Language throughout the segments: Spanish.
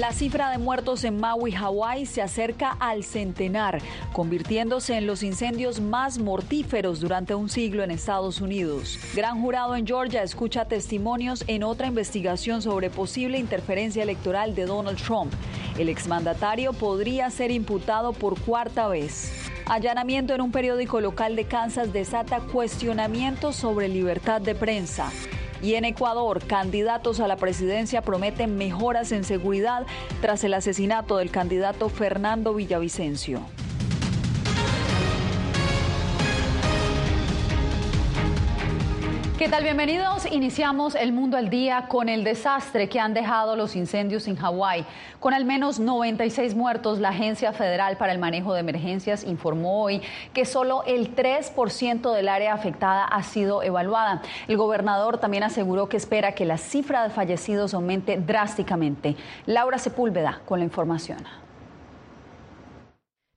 La cifra de muertos en Maui, Hawái, se acerca al centenar, convirtiéndose en los incendios más mortíferos durante un siglo en Estados Unidos. Gran jurado en Georgia escucha testimonios en otra investigación sobre posible interferencia electoral de Donald Trump. El exmandatario podría ser imputado por cuarta vez. Allanamiento en un periódico local de Kansas desata cuestionamientos sobre libertad de prensa. Y en Ecuador, candidatos a la presidencia prometen mejoras en seguridad tras el asesinato del candidato Fernando Villavicencio. ¿Qué tal? Bienvenidos. Iniciamos el mundo al día con el desastre que han dejado los incendios en Hawái. Con al menos 96 muertos, la Agencia Federal para el Manejo de Emergencias informó hoy que solo el 3% del área afectada ha sido evaluada. El gobernador también aseguró que espera que la cifra de fallecidos aumente drásticamente. Laura Sepúlveda con la información.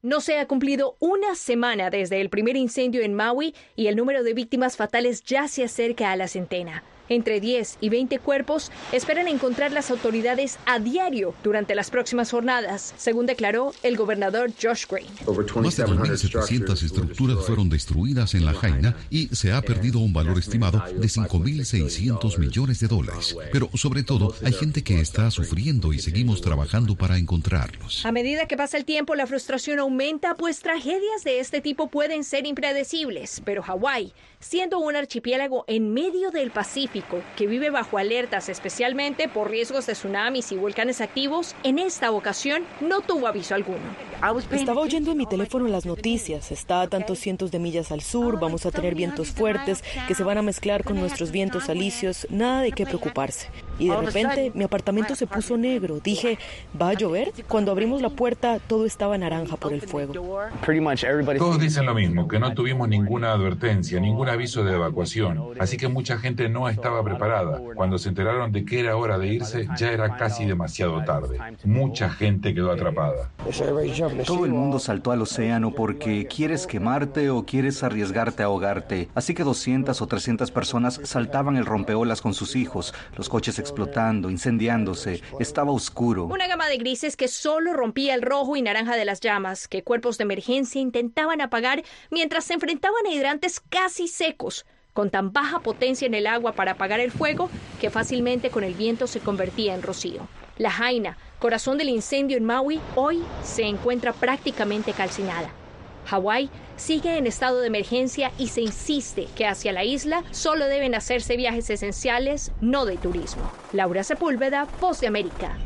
No se ha cumplido una semana desde el primer incendio en Maui y el número de víctimas fatales ya se acerca a la centena. Entre 10 y 20 cuerpos esperan encontrar las autoridades a diario durante las próximas jornadas, según declaró el gobernador Josh Green. Más de 2.700 estructuras fueron destruidas en la Jaina y se ha perdido un valor estimado de 5.600 millones de dólares. Pero sobre todo, hay gente que está sufriendo y seguimos trabajando para encontrarlos. A medida que pasa el tiempo, la frustración aumenta, pues tragedias de este tipo pueden ser impredecibles. Pero Hawái, siendo un archipiélago en medio del Pacífico, que vive bajo alertas especialmente por riesgos de tsunamis y volcanes activos, en esta ocasión no tuvo aviso alguno. Estaba oyendo en mi teléfono las noticias. Está a tantos cientos de millas al sur, vamos a tener vientos fuertes que se van a mezclar con nuestros vientos alisios, nada de qué preocuparse. Y de repente mi apartamento se puso negro. Dije, ¿va a llover? Cuando abrimos la puerta todo estaba naranja por el fuego. Todos dicen lo mismo, que no tuvimos ninguna advertencia, ningún aviso de evacuación. Así que mucha gente no estaba preparada. Cuando se enteraron de que era hora de irse, ya era casi demasiado tarde. Mucha gente quedó atrapada. Todo el mundo saltó al océano porque quieres quemarte o quieres arriesgarte a ahogarte. Así que 200 o 300 personas saltaban el rompeolas con sus hijos, los coches explotando, incendiándose. Estaba oscuro. Una gama de grises que solo rompía el rojo y naranja de las llamas, que cuerpos de emergencia intentaban apagar mientras se enfrentaban a hidrantes casi secos con tan baja potencia en el agua para apagar el fuego que fácilmente con el viento se convertía en rocío. La Jaina, corazón del incendio en Maui, hoy se encuentra prácticamente calcinada. Hawái sigue en estado de emergencia y se insiste que hacia la isla solo deben hacerse viajes esenciales, no de turismo. Laura Sepúlveda, Voz de América.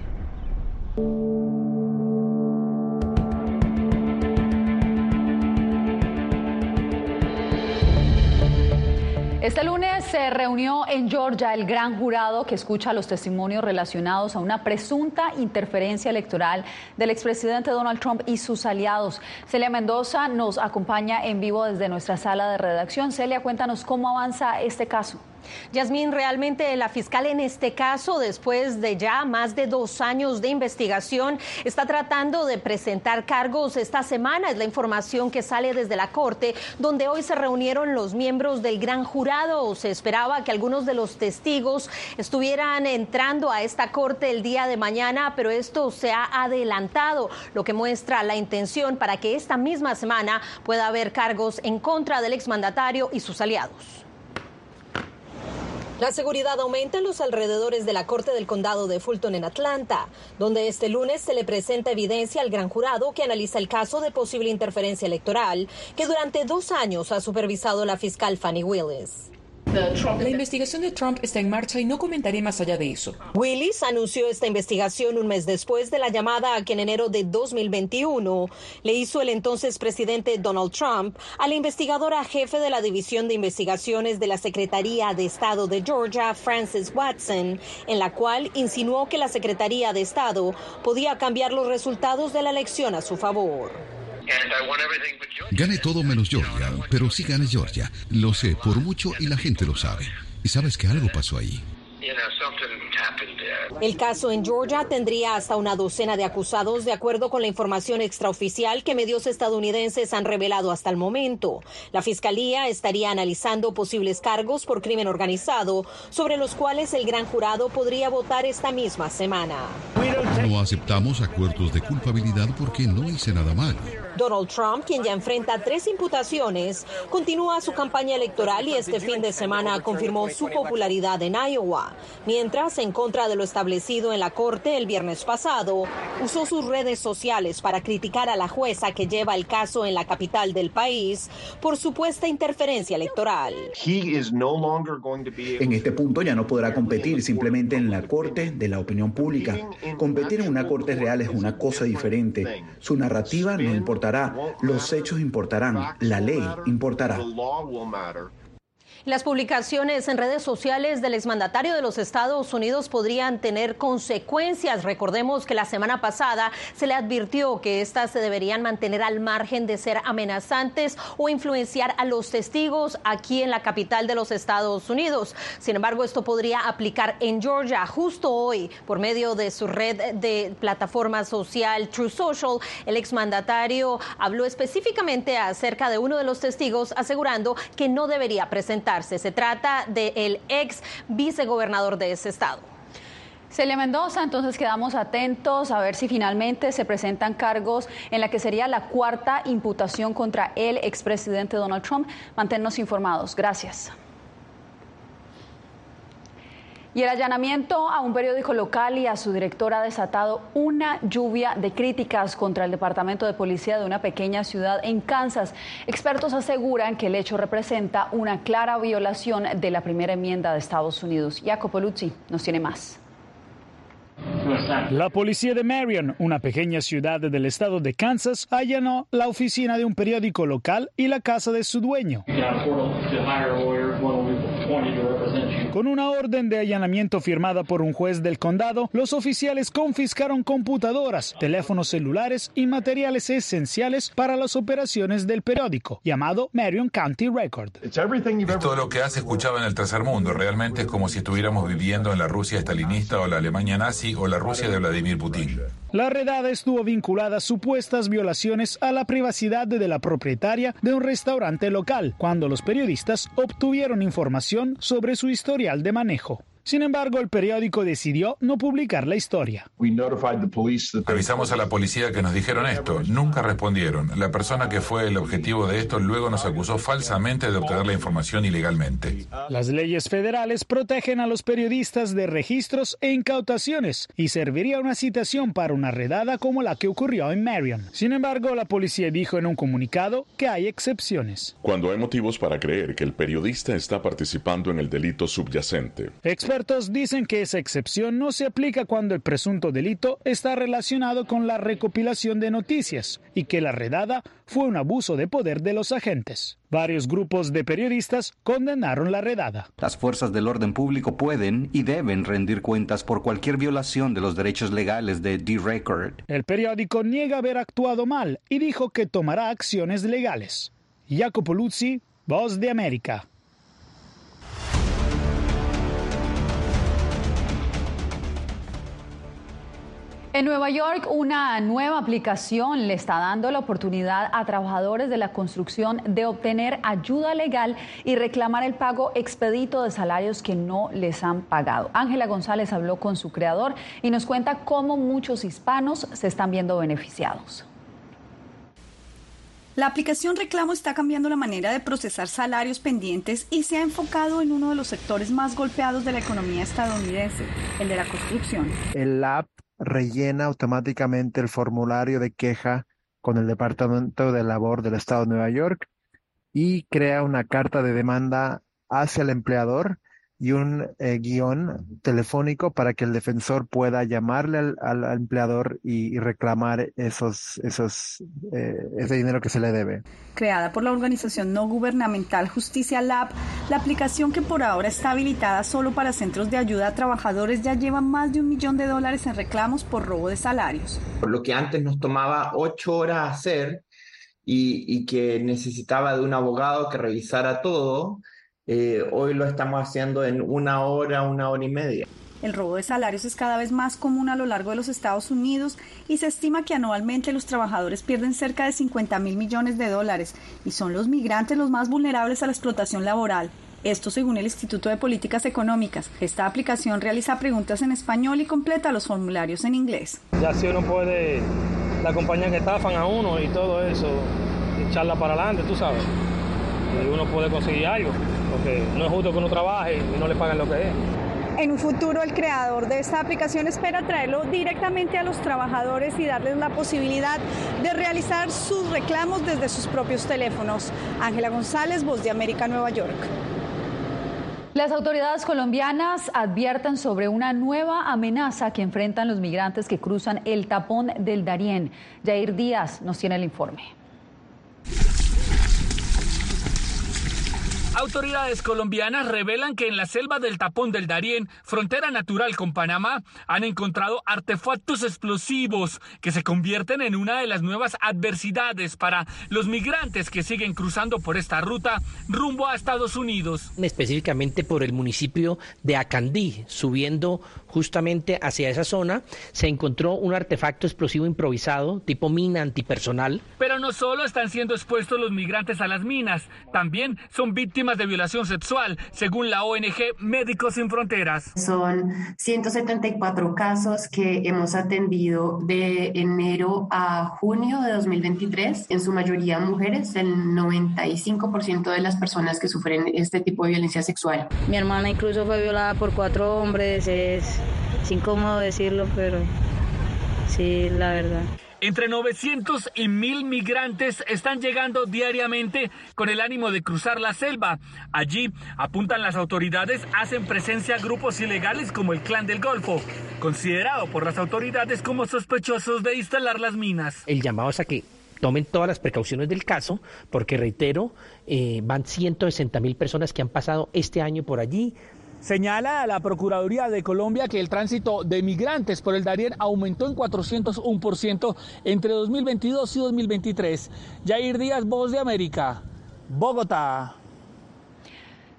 Este lunes se reunió en Georgia el gran jurado que escucha los testimonios relacionados a una presunta interferencia electoral del expresidente Donald Trump y sus aliados. Celia Mendoza nos acompaña en vivo desde nuestra sala de redacción. Celia, cuéntanos cómo avanza este caso. Yasmín, realmente la fiscal en este caso, después de ya más de dos años de investigación, está tratando de presentar cargos esta semana. Es la información que sale desde la Corte, donde hoy se reunieron los miembros del gran jurado. Se esperaba que algunos de los testigos estuvieran entrando a esta Corte el día de mañana, pero esto se ha adelantado, lo que muestra la intención para que esta misma semana pueda haber cargos en contra del exmandatario y sus aliados. La seguridad aumenta en los alrededores de la Corte del Condado de Fulton en Atlanta, donde este lunes se le presenta evidencia al gran jurado que analiza el caso de posible interferencia electoral que durante dos años ha supervisado la fiscal Fanny Willis. La investigación de Trump está en marcha y no comentaré más allá de eso. Willis anunció esta investigación un mes después de la llamada a que en enero de 2021 le hizo el entonces presidente Donald Trump a la investigadora jefe de la División de Investigaciones de la Secretaría de Estado de Georgia, Frances Watson, en la cual insinuó que la Secretaría de Estado podía cambiar los resultados de la elección a su favor. Gane todo menos Georgia, pero sí gane Georgia. Lo sé por mucho y la gente lo sabe. Y sabes que algo pasó ahí. El caso en Georgia tendría hasta una docena de acusados, de acuerdo con la información extraoficial que medios estadounidenses han revelado hasta el momento. La fiscalía estaría analizando posibles cargos por crimen organizado, sobre los cuales el gran jurado podría votar esta misma semana. No aceptamos acuerdos de culpabilidad porque no hice nada mal. Donald Trump, quien ya enfrenta tres imputaciones, continúa su campaña electoral y este fin de semana confirmó su popularidad en Iowa. Mientras, en contra de lo establecido en la corte el viernes pasado, usó sus redes sociales para criticar a la jueza que lleva el caso en la capital del país por supuesta interferencia electoral. En este punto ya no podrá competir simplemente en la corte de la opinión pública. Competir en una corte real es una cosa diferente. Su narrativa no importa los hechos importarán, la ley importará. Las publicaciones en redes sociales del exmandatario de los Estados Unidos podrían tener consecuencias. Recordemos que la semana pasada se le advirtió que éstas se deberían mantener al margen de ser amenazantes o influenciar a los testigos aquí en la capital de los Estados Unidos. Sin embargo, esto podría aplicar en Georgia justo hoy por medio de su red de plataforma social True Social. El exmandatario habló específicamente acerca de uno de los testigos asegurando que no debería presentar se trata del ex vicegobernador de ese estado. Celia Mendoza, entonces quedamos atentos a ver si finalmente se presentan cargos en la que sería la cuarta imputación contra el expresidente Donald Trump. Manténnos informados. Gracias. Y el allanamiento a un periódico local y a su director ha desatado una lluvia de críticas contra el Departamento de Policía de una pequeña ciudad en Kansas. Expertos aseguran que el hecho representa una clara violación de la primera enmienda de Estados Unidos. Jacopo Luzzi nos tiene más. La policía de Marion, una pequeña ciudad del estado de Kansas, allanó la oficina de un periódico local y la casa de su dueño. Con una orden de allanamiento firmada por un juez del condado, los oficiales confiscaron computadoras, teléfonos celulares y materiales esenciales para las operaciones del periódico, llamado Marion County Record. Es todo lo que has escuchado en el tercer mundo. Realmente es como si estuviéramos viviendo en la Rusia estalinista o la Alemania nazi o la Rusia de Vladimir Putin. La redada estuvo vinculada a supuestas violaciones a la privacidad de la propietaria de un restaurante local, cuando los periodistas obtuvieron información sobre su historial de manejo. Sin embargo, el periódico decidió no publicar la historia. Avisamos a la policía que nos dijeron esto. Nunca respondieron. La persona que fue el objetivo de esto luego nos acusó falsamente de obtener la información ilegalmente. Las leyes federales protegen a los periodistas de registros e incautaciones y serviría una citación para una redada como la que ocurrió en Marion. Sin embargo, la policía dijo en un comunicado que hay excepciones. Cuando hay motivos para creer que el periodista está participando en el delito subyacente expertos dicen que esa excepción no se aplica cuando el presunto delito está relacionado con la recopilación de noticias y que la redada fue un abuso de poder de los agentes. Varios grupos de periodistas condenaron la redada. Las fuerzas del orden público pueden y deben rendir cuentas por cualquier violación de los derechos legales de D-Record. El periódico niega haber actuado mal y dijo que tomará acciones legales. Jacopo Luzzi, Voz de América. En Nueva York, una nueva aplicación le está dando la oportunidad a trabajadores de la construcción de obtener ayuda legal y reclamar el pago expedito de salarios que no les han pagado. Ángela González habló con su creador y nos cuenta cómo muchos hispanos se están viendo beneficiados. La aplicación Reclamo está cambiando la manera de procesar salarios pendientes y se ha enfocado en uno de los sectores más golpeados de la economía estadounidense, el de la construcción. El app rellena automáticamente el formulario de queja con el Departamento de Labor del Estado de Nueva York y crea una carta de demanda hacia el empleador y un eh, guion telefónico para que el defensor pueda llamarle al, empleador y, reclamar esos, esos, eh, ese dinero que se le debe. Creada por la organización no gubernamental Justicia Lab, la aplicación que por ahora está habilitada solo para centros de ayuda a trabajadores ya lleva más de un millón de dólares en reclamos por robo de salarios. Por lo que antes nos tomaba ocho horas hacer y, y que necesitaba de un abogado que revisara todo, eh, hoy lo estamos haciendo en una hora, una hora y media. El robo de salarios es cada vez más común a lo largo de los Estados Unidos y se estima que anualmente los trabajadores pierden cerca de 50 mil millones de dólares y son los migrantes los más vulnerables a la explotación laboral. Esto según el Instituto de Políticas Económicas. Esta aplicación realiza preguntas en español y completa los formularios en inglés. Ya si uno puede, la compañía que estafan a uno y todo eso, echarla para adelante, tú sabes. Y uno puede conseguir algo, porque no es justo que uno trabaje y no le paguen lo que es. En un futuro, el creador de esta aplicación espera traerlo directamente a los trabajadores y darles la posibilidad de realizar sus reclamos desde sus propios teléfonos. Ángela González, Voz de América, Nueva York. Las autoridades colombianas advierten sobre una nueva amenaza que enfrentan los migrantes que cruzan el tapón del Darién. Jair Díaz nos tiene el informe. Autoridades colombianas revelan que en la selva del Tapón del Darién, frontera natural con Panamá, han encontrado artefactos explosivos que se convierten en una de las nuevas adversidades para los migrantes que siguen cruzando por esta ruta rumbo a Estados Unidos. Específicamente por el municipio de Acandí, subiendo justamente hacia esa zona, se encontró un artefacto explosivo improvisado tipo mina antipersonal. Pero no solo están siendo expuestos los migrantes a las minas, también son víctimas de violación sexual, según la ONG Médicos Sin Fronteras. Son 174 casos que hemos atendido de enero a junio de 2023, en su mayoría mujeres, el 95% de las personas que sufren este tipo de violencia sexual. Mi hermana incluso fue violada por cuatro hombres, es, es incómodo decirlo, pero sí, la verdad. Entre 900 y 1000 migrantes están llegando diariamente con el ánimo de cruzar la selva. Allí, apuntan las autoridades, hacen presencia grupos ilegales como el Clan del Golfo, considerado por las autoridades como sospechosos de instalar las minas. El llamado es a que tomen todas las precauciones del caso, porque reitero, eh, van 160 mil personas que han pasado este año por allí, Señala a la Procuraduría de Colombia que el tránsito de migrantes por el Darién aumentó en 401% entre 2022 y 2023. Jair Díaz, Voz de América, Bogotá.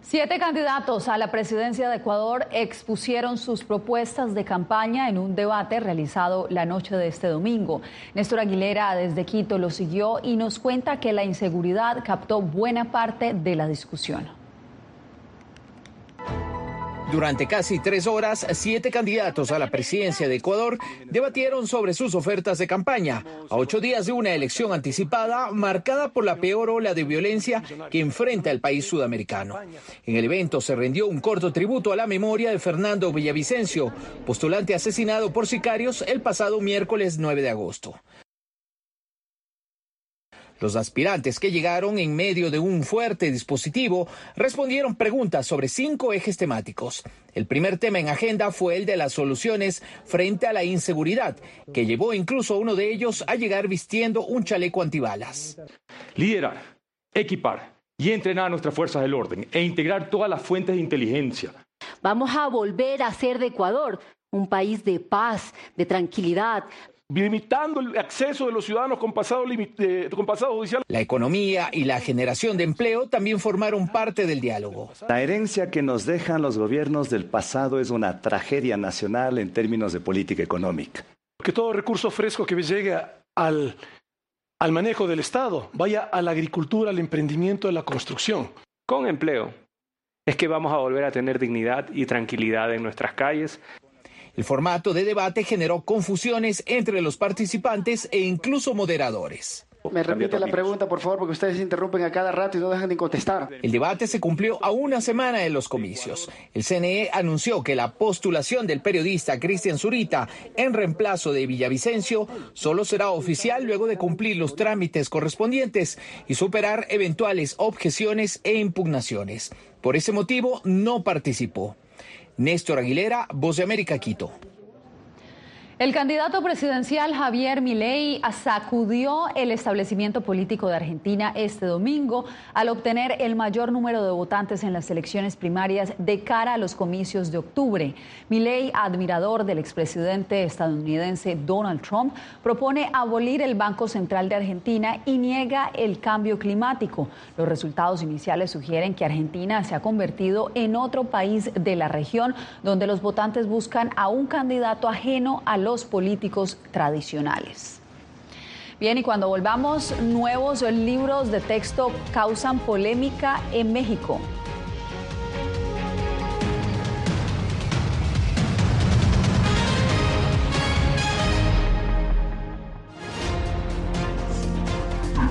Siete candidatos a la presidencia de Ecuador expusieron sus propuestas de campaña en un debate realizado la noche de este domingo. Néstor Aguilera desde Quito lo siguió y nos cuenta que la inseguridad captó buena parte de la discusión. Durante casi tres horas, siete candidatos a la presidencia de Ecuador debatieron sobre sus ofertas de campaña, a ocho días de una elección anticipada marcada por la peor ola de violencia que enfrenta el país sudamericano. En el evento se rindió un corto tributo a la memoria de Fernando Villavicencio, postulante asesinado por sicarios el pasado miércoles 9 de agosto. Los aspirantes que llegaron en medio de un fuerte dispositivo respondieron preguntas sobre cinco ejes temáticos. El primer tema en agenda fue el de las soluciones frente a la inseguridad, que llevó incluso a uno de ellos a llegar vistiendo un chaleco antibalas. Liderar, equipar y entrenar a nuestras fuerzas del orden e integrar todas las fuentes de inteligencia. Vamos a volver a ser de Ecuador un país de paz, de tranquilidad, limitando el acceso de los ciudadanos con pasado, eh, con pasado judicial. La economía y la generación de empleo también formaron parte del diálogo. La herencia que nos dejan los gobiernos del pasado es una tragedia nacional en términos de política económica. Que todo recurso fresco que llegue al, al manejo del Estado vaya a la agricultura, al emprendimiento, a la construcción. Con empleo es que vamos a volver a tener dignidad y tranquilidad en nuestras calles. El formato de debate generó confusiones entre los participantes e incluso moderadores. Me repite la pregunta, por favor, porque ustedes se interrumpen a cada rato y no dejan de contestar. El debate se cumplió a una semana de los comicios. El CNE anunció que la postulación del periodista Cristian Zurita en reemplazo de Villavicencio solo será oficial luego de cumplir los trámites correspondientes y superar eventuales objeciones e impugnaciones. Por ese motivo, no participó. Néstor Aguilera, Voz de América, Quito. El candidato presidencial Javier Milei sacudió el establecimiento político de Argentina este domingo al obtener el mayor número de votantes en las elecciones primarias de cara a los comicios de octubre. Milei, admirador del expresidente estadounidense Donald Trump, propone abolir el Banco Central de Argentina y niega el cambio climático. Los resultados iniciales sugieren que Argentina se ha convertido en otro país de la región donde los votantes buscan a un candidato ajeno a los políticos tradicionales. Bien, y cuando volvamos, nuevos libros de texto causan polémica en México.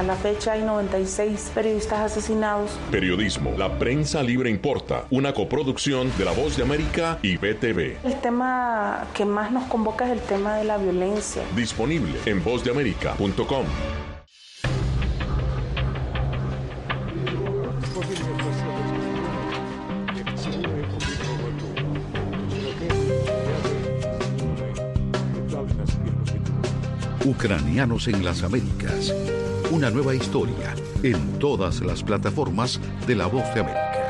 Hasta la fecha hay 96 periodistas asesinados. Periodismo, la prensa libre importa, una coproducción de La Voz de América y BTV. El tema que más nos convoca es el tema de la violencia. Disponible en vozdeamerica.com. Ucranianos en las Américas. Una nueva historia en todas las plataformas de La Voz de América.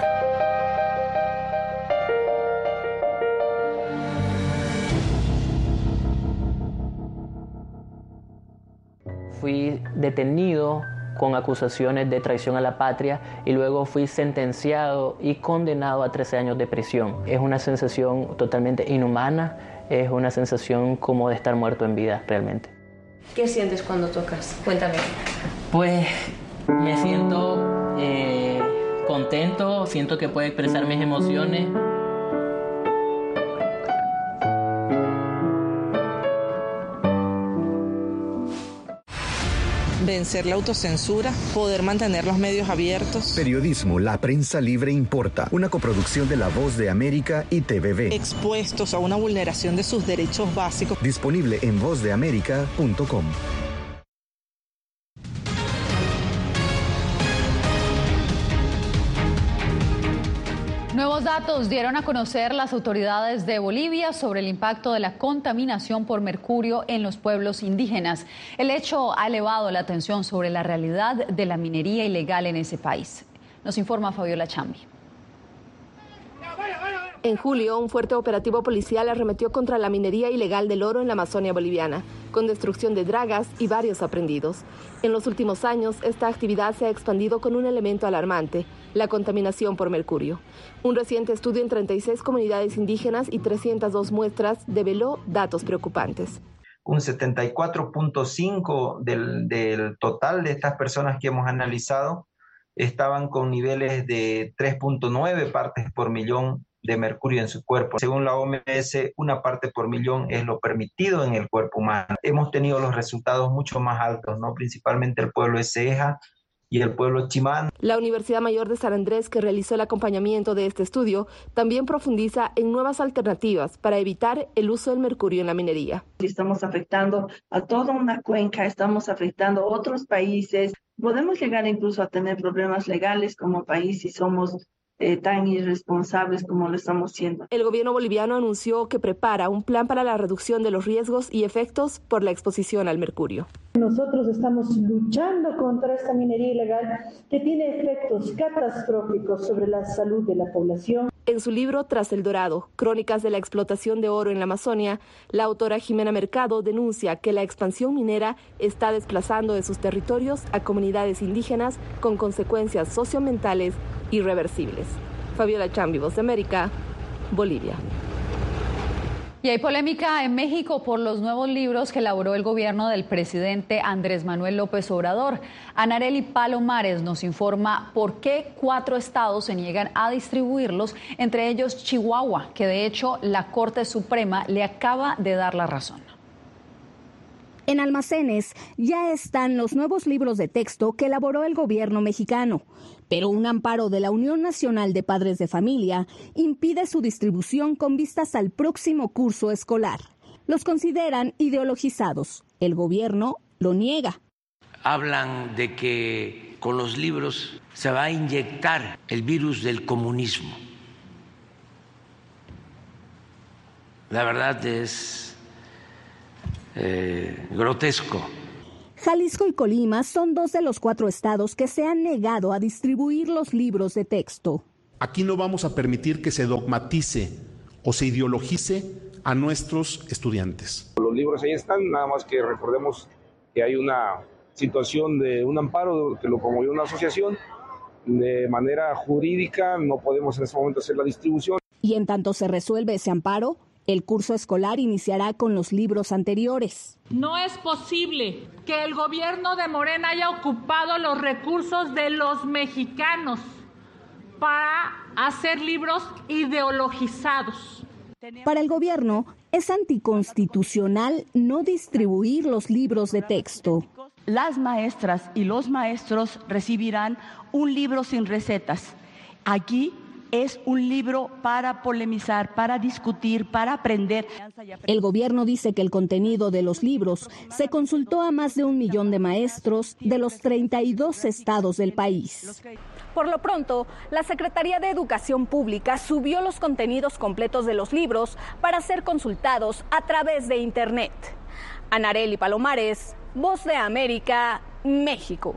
Fui detenido con acusaciones de traición a la patria y luego fui sentenciado y condenado a 13 años de prisión. Es una sensación totalmente inhumana, es una sensación como de estar muerto en vida realmente. ¿Qué sientes cuando tocas? Cuéntame. Pues me siento eh, contento, siento que puedo expresar mis emociones. Vencer la autocensura, poder mantener los medios abiertos. Periodismo, la prensa libre importa. Una coproducción de La Voz de América y TVV. Expuestos a una vulneración de sus derechos básicos. Disponible en vozdeamerica.com. Nuevos datos dieron a conocer las autoridades de Bolivia sobre el impacto de la contaminación por mercurio en los pueblos indígenas. El hecho ha elevado la atención sobre la realidad de la minería ilegal en ese país. Nos informa Fabiola Chambi. En julio, un fuerte operativo policial arremetió contra la minería ilegal del oro en la Amazonia boliviana, con destrucción de dragas y varios aprendidos. En los últimos años, esta actividad se ha expandido con un elemento alarmante, la contaminación por mercurio. Un reciente estudio en 36 comunidades indígenas y 302 muestras develó datos preocupantes. Un 74.5 del, del total de estas personas que hemos analizado estaban con niveles de 3.9 partes por millón de mercurio en su cuerpo. Según la OMS, una parte por millón es lo permitido en el cuerpo humano. Hemos tenido los resultados mucho más altos, ¿no? principalmente el pueblo de Ceja y el pueblo chimán. La Universidad Mayor de San Andrés, que realizó el acompañamiento de este estudio, también profundiza en nuevas alternativas para evitar el uso del mercurio en la minería. Estamos afectando a toda una cuenca, estamos afectando a otros países. Podemos llegar incluso a tener problemas legales como país si somos eh, tan irresponsables como lo estamos siendo. El gobierno boliviano anunció que prepara un plan para la reducción de los riesgos y efectos por la exposición al mercurio. Nosotros estamos luchando contra esta minería ilegal que tiene efectos catastróficos sobre la salud de la población. En su libro Tras el Dorado, Crónicas de la explotación de oro en la Amazonia, la autora Jimena Mercado denuncia que la expansión minera está desplazando de sus territorios a comunidades indígenas con consecuencias socioambientales irreversibles. Fabiola Chambi, Voz de América, Bolivia. Y hay polémica en México por los nuevos libros que elaboró el gobierno del presidente Andrés Manuel López Obrador. Anareli Palomares nos informa por qué cuatro estados se niegan a distribuirlos, entre ellos Chihuahua, que de hecho la Corte Suprema le acaba de dar la razón. En almacenes ya están los nuevos libros de texto que elaboró el gobierno mexicano, pero un amparo de la Unión Nacional de Padres de Familia impide su distribución con vistas al próximo curso escolar. Los consideran ideologizados. El gobierno lo niega. Hablan de que con los libros se va a inyectar el virus del comunismo. La verdad es eh, grotesco. Jalisco y Colima son dos de los cuatro estados que se han negado a distribuir los libros de texto. Aquí no vamos a permitir que se dogmatice o se ideologice a nuestros estudiantes. Los libros ahí están, nada más que recordemos que hay una situación de un amparo que lo promovió una asociación. De manera jurídica no podemos en este momento hacer la distribución. Y en tanto se resuelve ese amparo, el curso escolar iniciará con los libros anteriores. No es posible que el gobierno de Morena haya ocupado los recursos de los mexicanos para hacer libros ideologizados. Para el gobierno es anticonstitucional no distribuir los libros de texto. Las maestras y los maestros recibirán un libro sin recetas. Aquí es un libro para polemizar, para discutir, para aprender. El gobierno dice que el contenido de los libros se consultó a más de un millón de maestros de los 32 estados del país. Por lo pronto, la Secretaría de Educación Pública subió los contenidos completos de los libros para ser consultados a través de Internet. Anareli Palomares, Voz de América, México.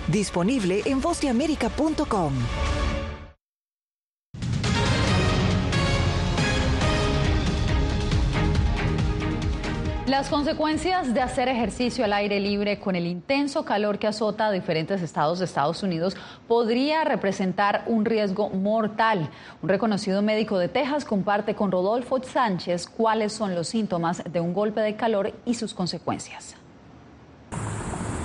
Disponible en vozdeamerica.com. Las consecuencias de hacer ejercicio al aire libre con el intenso calor que azota a diferentes estados de Estados Unidos podría representar un riesgo mortal. Un reconocido médico de Texas comparte con Rodolfo Sánchez cuáles son los síntomas de un golpe de calor y sus consecuencias.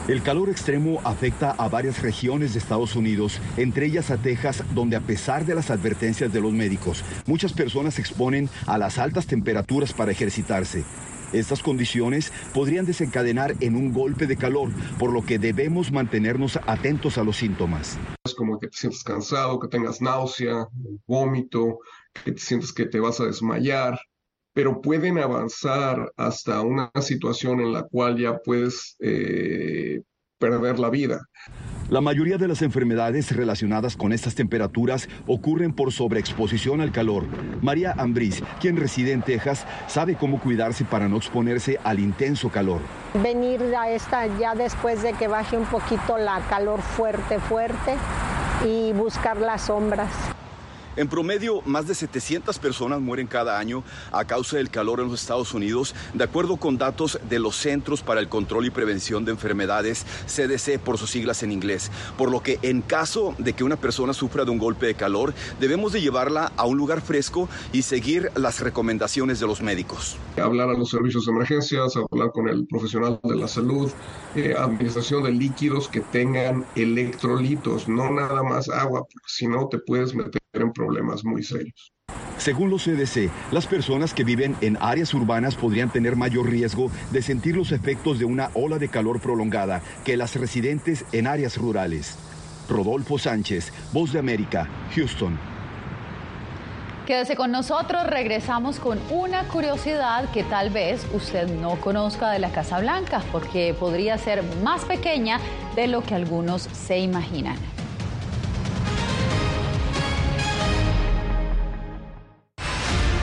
El calor extremo afecta a varias regiones de Estados Unidos, entre ellas a Texas, donde a pesar de las advertencias de los médicos, muchas personas se exponen a las altas temperaturas para ejercitarse. Estas condiciones podrían desencadenar en un golpe de calor, por lo que debemos mantenernos atentos a los síntomas. Es como que te sientes cansado, que tengas náusea, vómito, que te sientes que te vas a desmayar, pero pueden avanzar hasta una situación en la cual ya puedes eh, perder la vida. La mayoría de las enfermedades relacionadas con estas temperaturas ocurren por sobreexposición al calor. María Ambriz, quien reside en Texas, sabe cómo cuidarse para no exponerse al intenso calor. Venir a esta ya después de que baje un poquito la calor fuerte, fuerte y buscar las sombras. En promedio, más de 700 personas mueren cada año a causa del calor en los Estados Unidos, de acuerdo con datos de los Centros para el Control y Prevención de Enfermedades, CDC por sus siglas en inglés. Por lo que en caso de que una persona sufra de un golpe de calor, debemos de llevarla a un lugar fresco y seguir las recomendaciones de los médicos. Hablar a los servicios de emergencias, hablar con el profesional de la salud, eh, administración de líquidos que tengan electrolitos, no nada más agua, porque si no te puedes meter en problemas muy serios. Según los CDC, las personas que viven en áreas urbanas podrían tener mayor riesgo de sentir los efectos de una ola de calor prolongada que las residentes en áreas rurales. Rodolfo Sánchez, Voz de América, Houston. Quédese con nosotros, regresamos con una curiosidad que tal vez usted no conozca de la Casa Blanca, porque podría ser más pequeña de lo que algunos se imaginan.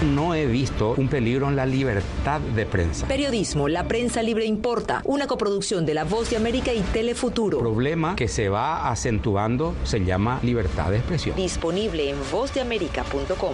No he visto un peligro en la libertad de prensa. Periodismo, la prensa libre importa, una coproducción de La Voz de América y Telefuturo. El problema que se va acentuando se llama libertad de expresión. Disponible en vozdeamerica.com.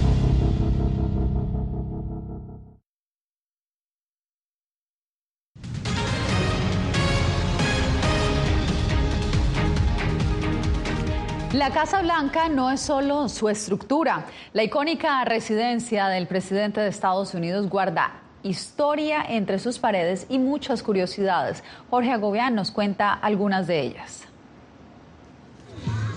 La Casa Blanca no es solo su estructura. La icónica residencia del presidente de Estados Unidos guarda historia entre sus paredes y muchas curiosidades. Jorge Agobián nos cuenta algunas de ellas.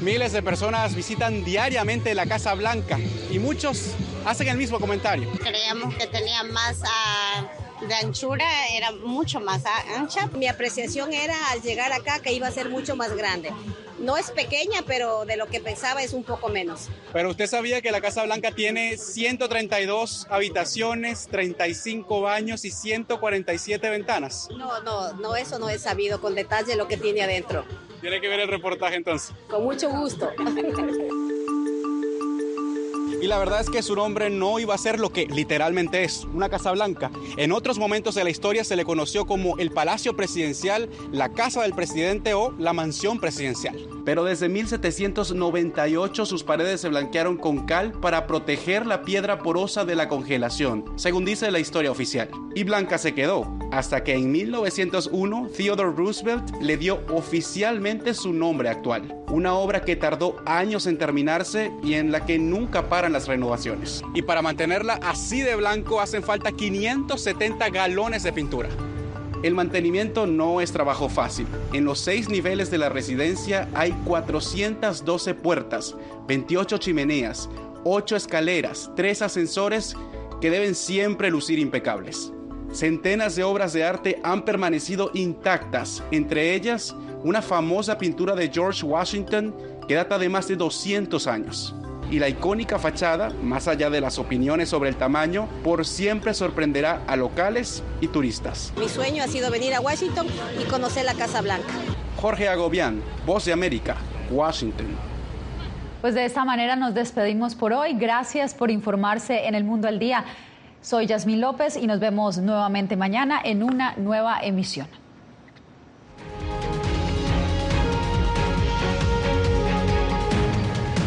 Miles de personas visitan diariamente la Casa Blanca y muchos hacen el mismo comentario. Creíamos que tenía más ah, de anchura, era mucho más ancha. Mi apreciación era al llegar acá que iba a ser mucho más grande. No es pequeña, pero de lo que pensaba es un poco menos. Pero usted sabía que la Casa Blanca tiene 132 habitaciones, 35 baños y 147 ventanas. No, no, no, eso no he sabido con detalle lo que tiene adentro. Tiene que ver el reportaje entonces. Con mucho gusto. Y la verdad es que su nombre no iba a ser lo que literalmente es, una Casa Blanca. En otros momentos de la historia se le conoció como el Palacio Presidencial, la Casa del Presidente o la Mansión Presidencial. Pero desde 1798 sus paredes se blanquearon con cal para proteger la piedra porosa de la congelación, según dice la historia oficial. Y blanca se quedó, hasta que en 1901 Theodore Roosevelt le dio oficialmente su nombre actual. Una obra que tardó años en terminarse y en la que nunca paran las renovaciones. Y para mantenerla así de blanco hacen falta 570 galones de pintura. El mantenimiento no es trabajo fácil. En los seis niveles de la residencia hay 412 puertas, 28 chimeneas, 8 escaleras, 3 ascensores que deben siempre lucir impecables. Centenas de obras de arte han permanecido intactas, entre ellas una famosa pintura de George Washington que data de más de 200 años. Y la icónica fachada, más allá de las opiniones sobre el tamaño, por siempre sorprenderá a locales y turistas. Mi sueño ha sido venir a Washington y conocer la Casa Blanca. Jorge Agobián, Voz de América, Washington. Pues de esta manera nos despedimos por hoy. Gracias por informarse en el mundo al día. Soy Yasmín López y nos vemos nuevamente mañana en una nueva emisión.